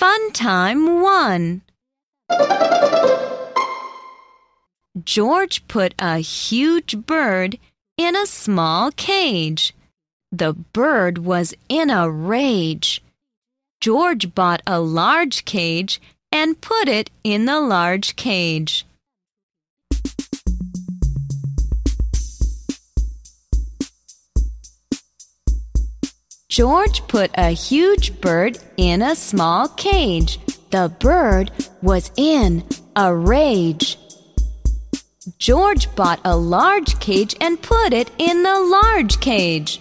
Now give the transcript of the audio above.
Fun Time 1 George put a huge bird in a small cage. The bird was in a rage. George bought a large cage and put it in the large cage. George put a huge bird in a small cage. The bird was in a rage. George bought a large cage and put it in the large cage.